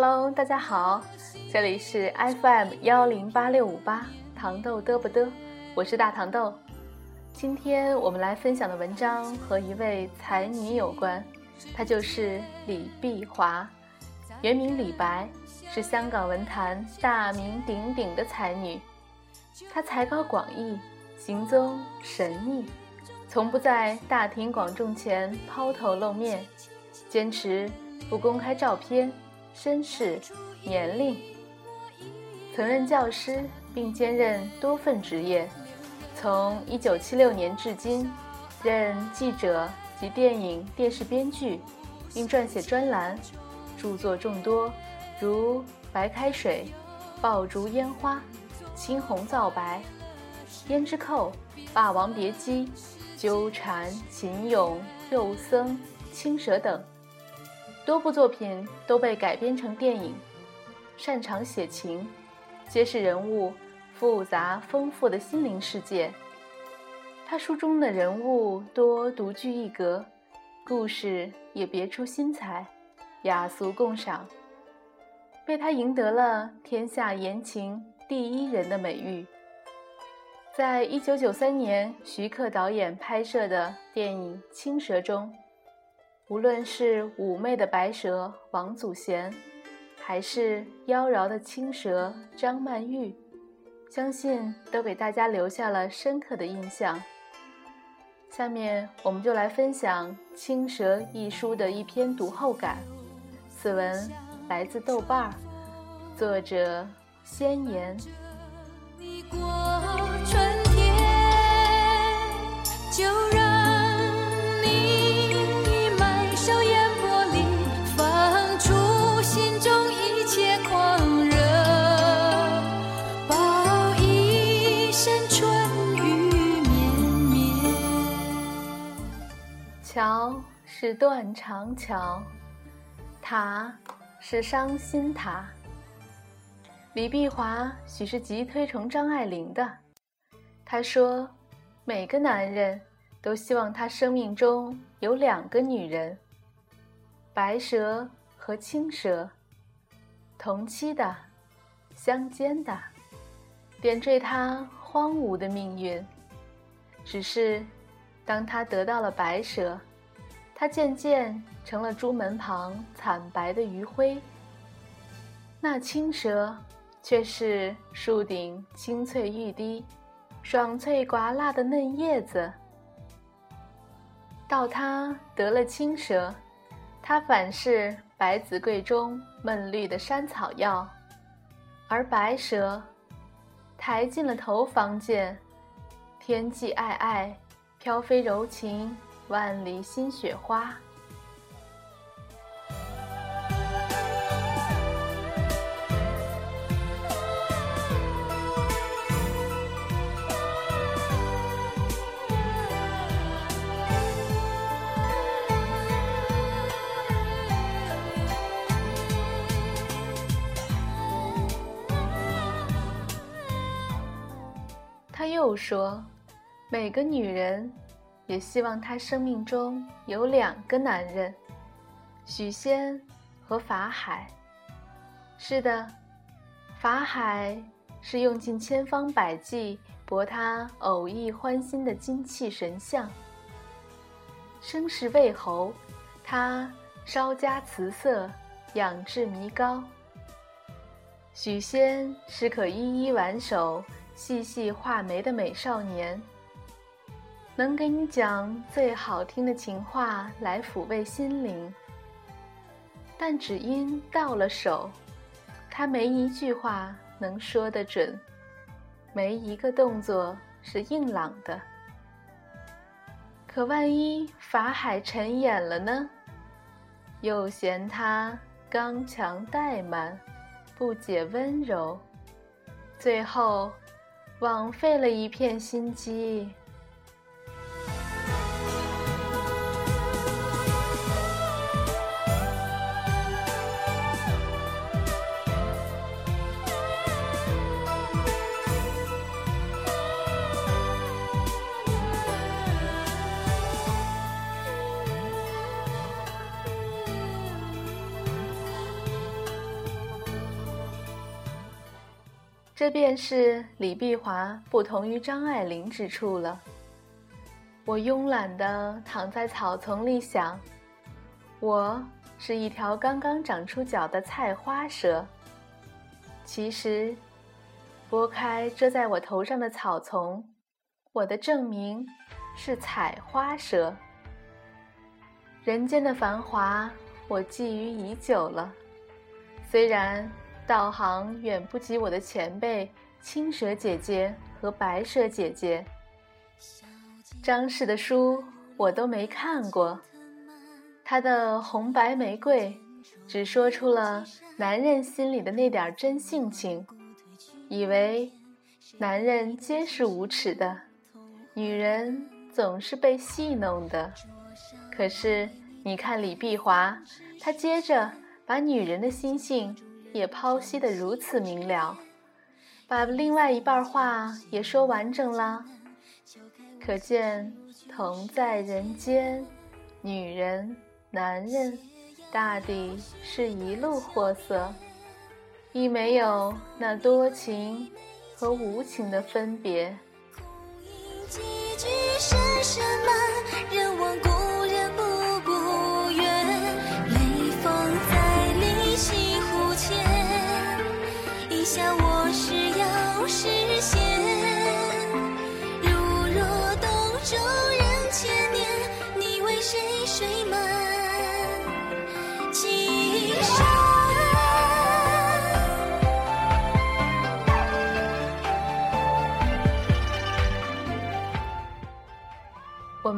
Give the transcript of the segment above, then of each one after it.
Hello，大家好，这里是 FM 幺零八六五八糖豆嘚不嘚，我是大糖豆。今天我们来分享的文章和一位才女有关，她就是李碧华，原名李白，是香港文坛大名鼎鼎的才女。她才高广义，行踪神秘，从不在大庭广众前抛头露面，坚持不公开照片。身世、年龄，曾任教师，并兼任多份职业。从1976年至今，任记者及电影、电视编剧，并撰写专栏，著作众多，如《白开水》《爆竹烟花》《青红皂白》《胭脂扣》《霸王别姬》《纠缠》《秦俑》《肉僧》《青蛇》等。多部作品都被改编成电影，擅长写情，揭示人物复杂丰富的心灵世界。他书中的人物多独具一格，故事也别出心裁，雅俗共赏，被他赢得了“天下言情第一人”的美誉。在一九九三年徐克导演拍摄的电影《青蛇》中。无论是妩媚的白蛇王祖贤，还是妖娆的青蛇张曼玉，相信都给大家留下了深刻的印象。下面我们就来分享《青蛇》一书的一篇读后感。此文来自豆瓣儿，作者仙言。桥是断肠桥，塔是伤心塔。李碧华许是极推崇张爱玲的。他说：“每个男人都希望他生命中有两个女人，白蛇和青蛇，同期的，相间的，点缀他荒芜的命运。只是，当他得到了白蛇。”它渐渐成了朱门旁惨白的余晖，那青蛇却是树顶青翠欲滴、爽脆寡辣的嫩叶子。到它得了青蛇，它反是百子柜中嫩绿的山草药；而白蛇，抬进了头房见，天际皑皑，飘飞柔情。万里新雪花。他又说：“每个女人。”也希望他生命中有两个男人，许仙和法海。是的，法海是用尽千方百计博他偶遇欢心的精气神像。生是魏侯，他稍加辞色，养志弥高。许仙是可一一挽手、细细画眉的美少年。能给你讲最好听的情话来抚慰心灵，但只因到了手，他没一句话能说得准，没一个动作是硬朗的。可万一法海沉眼了呢？又嫌他刚强怠慢，不解温柔，最后枉费了一片心机。这便是李碧华不同于张爱玲之处了。我慵懒地躺在草丛里想，我是一条刚刚长出脚的菜花蛇。其实，拨开遮在我头上的草丛，我的证明是采花蛇。人间的繁华，我觊觎已久了。虽然道行远不及我的前辈青蛇姐姐和白蛇姐姐，张氏的书我都没看过。他的红白玫瑰，只说出了男人心里的那点真性情，以为男人皆是无耻的，女人总是被戏弄的。可是你看李碧华，他接着。把女人的心性也剖析得如此明了，把另外一半话也说完整了，可见同在人间，女人、男人大抵是一路货色，亦没有那多情和无情的分别。我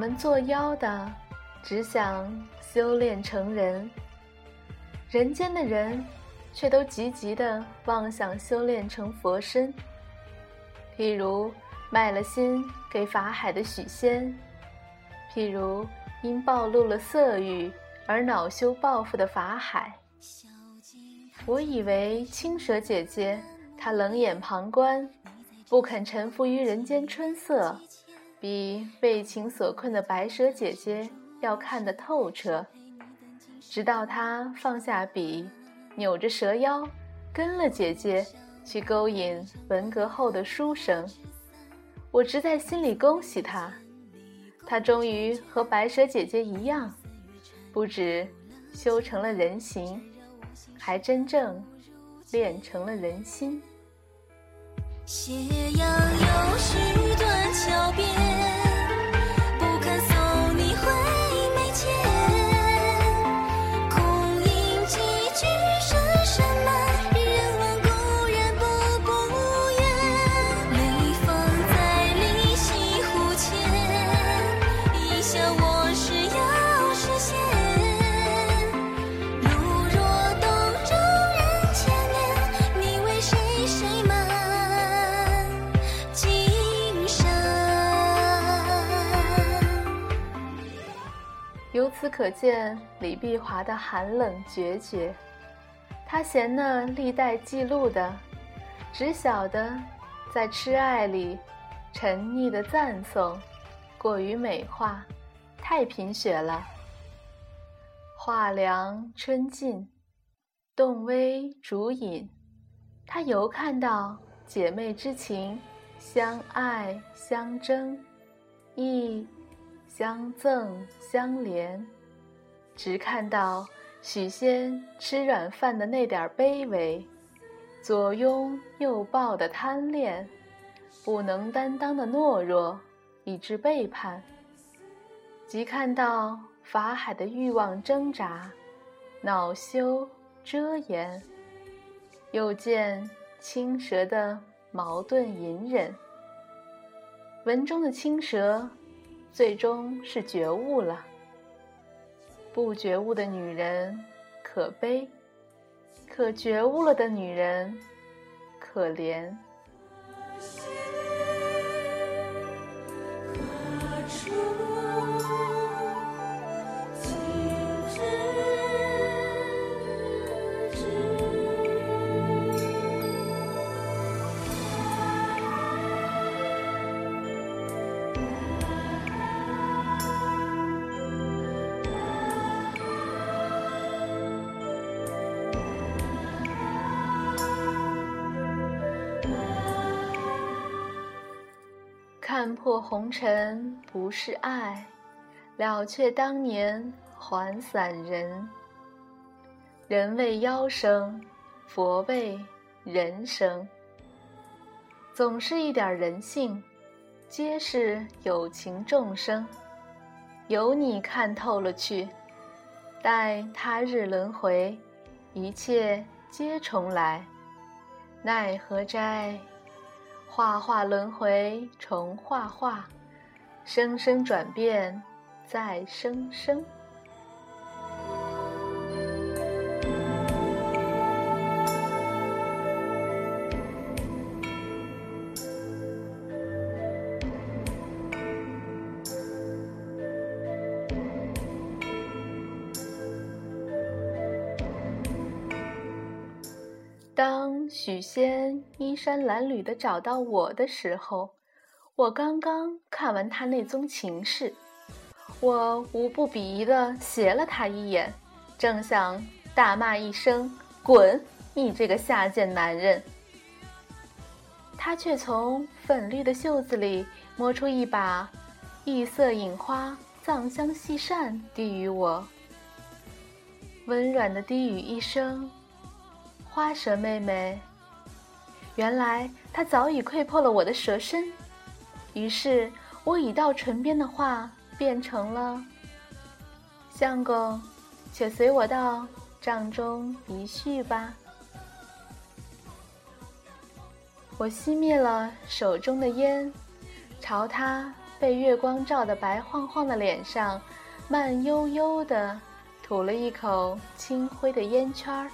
我们作妖的，只想修炼成人；人间的人，却都急急的妄想修炼成佛身。譬如卖了心给法海的许仙，譬如因暴露了色欲而恼羞报复的法海。我以为青蛇姐姐她冷眼旁观，不肯臣服于人间春色。比为情所困的白蛇姐姐要看得透彻，直到她放下笔，扭着蛇腰，跟了姐姐去勾引文革后的书生。我直在心里恭喜她，她终于和白蛇姐姐一样，不止修成了人形，还真正练成了人心。斜阳有许断桥边。可见李碧华的寒冷决绝。他嫌那历代记录的，只晓得在痴爱里沉溺的赞颂，过于美化，太贫血了。画凉春尽，动微烛影，他犹看到姐妹之情，相爱相争，亦。相赠相怜，只看到许仙吃软饭的那点卑微，左拥右抱的贪恋，不能担当的懦弱，以致背叛。即看到法海的欲望挣扎，恼羞遮掩，又见青蛇的矛盾隐忍。文中的青蛇。最终是觉悟了。不觉悟的女人可悲，可觉悟了的女人可怜。看破红尘不是爱，了却当年还散人。人为妖生，佛为人生。总是一点人性，皆是有情众生。有你看透了去，待他日轮回，一切皆重来。奈何斋？画画轮回重画画，生生转变再生生。许仙衣衫褴褛的找到我的时候，我刚刚看完他那宗情事，我无不鄙夷的斜了他一眼，正想大骂一声“滚，你这个下贱男人”，他却从粉绿的袖子里摸出一把异色隐花藏香细扇，递与我，温软的低语一声。花蛇妹妹，原来他早已窥破了我的蛇身，于是我已到唇边的话变成了：相公，且随我到帐中一叙吧。我熄灭了手中的烟，朝他被月光照得白晃晃的脸上，慢悠悠地吐了一口清灰的烟圈儿。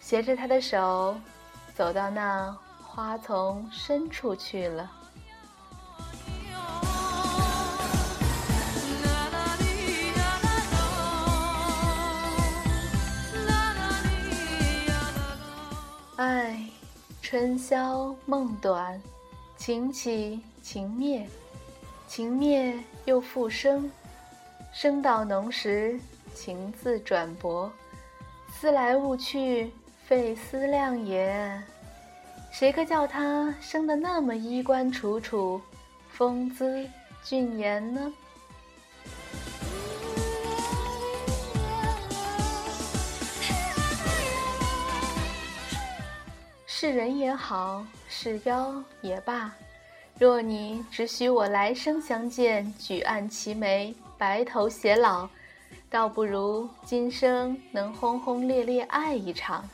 携着他的手，走到那花丛深处去了。唉，春宵梦短，情起情灭，情灭又复生，生到浓时，情自转薄，思来悟去。费思量也，谁个叫他生得那么衣冠楚楚、风姿俊颜呢？是人也好，是妖也罢，若你只许我来生相见，举案齐眉，白头偕老，倒不如今生能轰轰烈烈爱一场。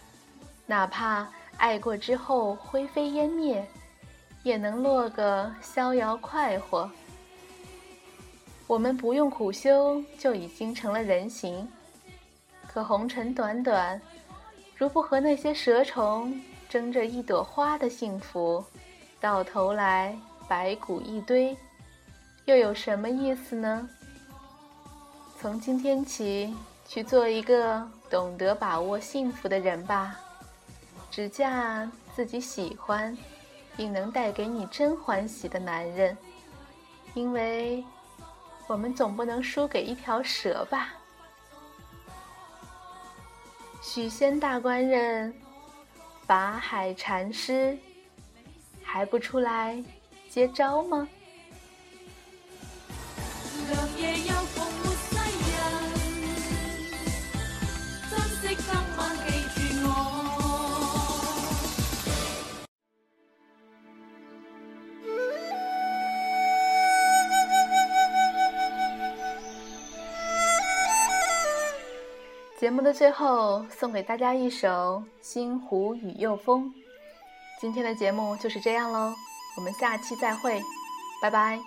哪怕爱过之后灰飞烟灭，也能落个逍遥快活。我们不用苦修就已经成了人形，可红尘短短，如不和那些蛇虫争着一朵花的幸福，到头来白骨一堆，又有什么意思呢？从今天起，去做一个懂得把握幸福的人吧。只嫁自己喜欢，并能带给你真欢喜的男人，因为我们总不能输给一条蛇吧？许仙大官人，法海禅师，还不出来接招吗？节目的最后，送给大家一首《星湖雨又风》。今天的节目就是这样喽，我们下期再会，拜拜。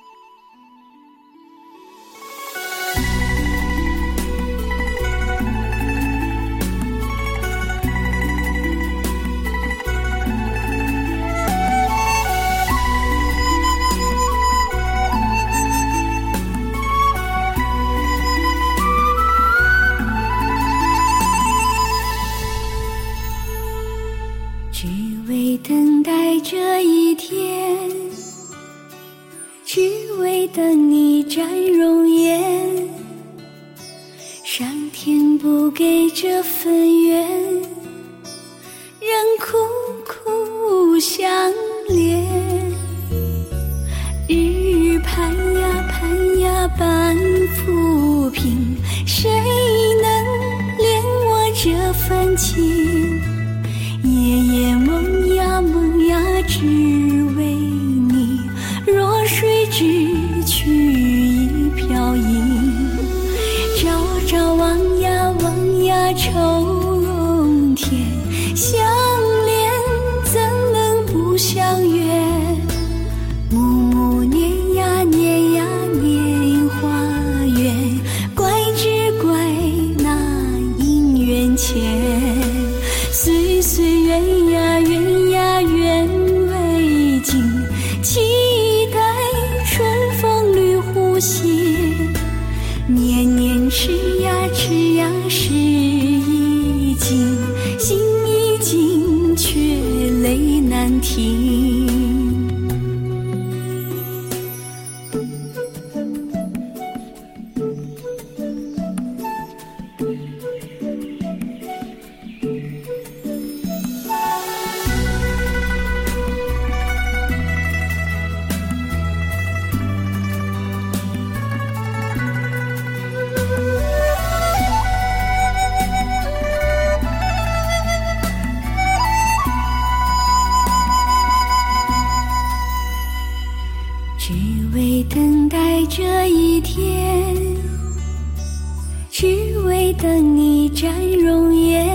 只为等待这一天，只为等你展容颜。上天不给这份缘，人苦苦相恋，日日盼呀盼呀盼浮萍，谁能怜我这份情？夜夜梦呀梦呀知吃呀吃呀吃展容颜。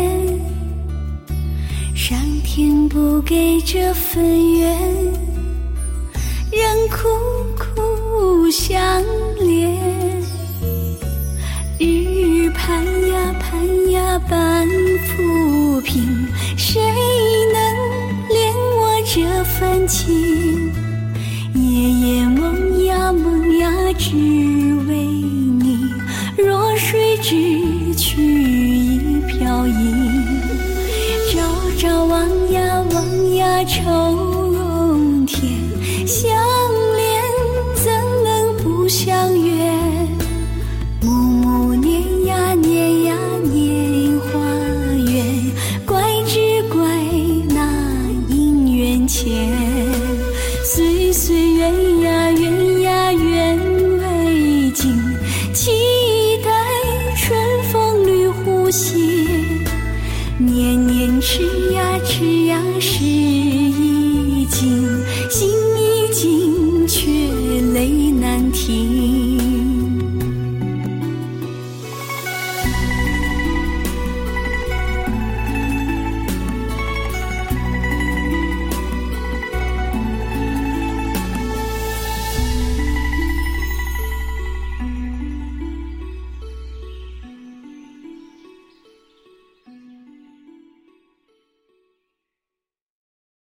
上天不给这份缘，仍苦苦相恋。日日盼呀盼呀盼浮萍，谁能怜我这份情？夜夜梦呀梦呀，只朝望呀望呀愁容添，相恋怎能不相约？暮暮念呀念呀念花缘，怪只怪那姻缘浅。岁岁缘呀缘呀缘未尽，期待春风绿湖心。吃呀吃呀吃